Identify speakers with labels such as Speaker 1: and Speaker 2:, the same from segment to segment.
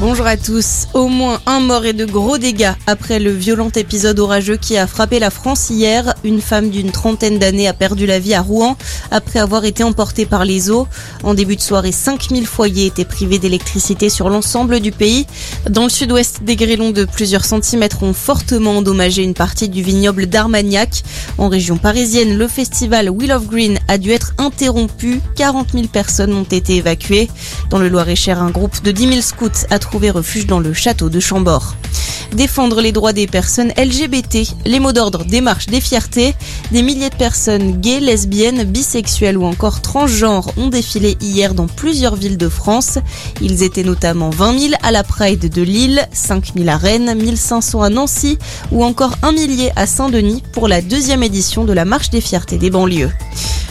Speaker 1: Bonjour à tous. Au moins un mort et de gros dégâts après le violent épisode orageux qui a frappé la France hier. Une femme d'une trentaine d'années a perdu la vie à Rouen après avoir été emportée par les eaux. En début de soirée, 5000 foyers étaient privés d'électricité sur l'ensemble du pays. Dans le sud-ouest, des grêlons de plusieurs centimètres ont fortement endommagé une partie du vignoble d'Armagnac. En région parisienne, le festival Wheel of Green a dû être interrompu. 40 000 personnes ont été évacuées. Dans le Loir-et-Cher, un groupe de 10 000 scouts a trouvé refuge dans le château de Chambord. Défendre les droits des personnes LGBT, les mots d'ordre des marches des fiertés. Des milliers de personnes gays, lesbiennes, bisexuelles ou encore transgenres ont défilé hier dans plusieurs villes de France. Ils étaient notamment 20 000 à la Pride de Lille, 5 000 à Rennes, 1500 à Nancy ou encore un millier à Saint-Denis pour la deuxième édition de la marche des fiertés des banlieues.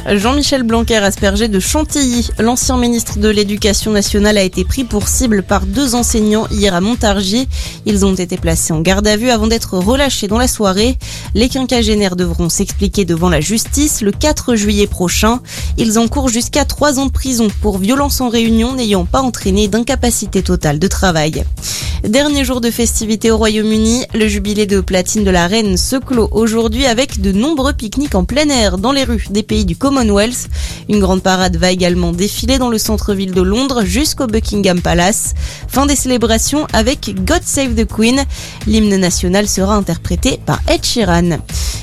Speaker 1: Jean-Michel Blanquer aspergé de Chantilly. L'ancien ministre de l'Éducation nationale a été pris pour cible par deux enseignants hier à Montargis. Ils ont été placés en garde à vue avant d'être relâchés dans la soirée. Les quinquagénaires devront s'expliquer devant la justice le 4 juillet prochain. Ils encourent jusqu'à trois ans de prison pour violence en réunion n'ayant pas entraîné d'incapacité totale de travail. Dernier jour de festivité au Royaume-Uni, le jubilé de platine de la reine se clôt aujourd'hui avec de nombreux pique-niques en plein air dans les rues des pays du Commonwealth. Une grande parade va également défiler dans le centre-ville de Londres jusqu'au Buckingham Palace. Fin des célébrations avec God Save the Queen. L'hymne national sera interprété par Ed Sheeran.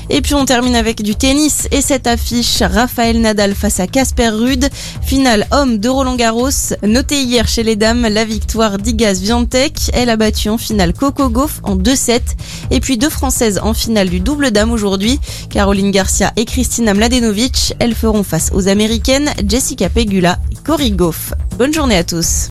Speaker 1: Et puis on termine avec du tennis et cette affiche Raphaël Nadal face à Casper Rude, finale homme de Roland Garros. Noté hier chez les dames la victoire d'Igaz Viantec, elle a battu en finale Coco Gauff en 2-7 et puis deux françaises en finale du double dame aujourd'hui, Caroline Garcia et Christina Mladenovic, elles feront face aux américaines Jessica Pegula et Cory Gauff. Bonne journée à tous.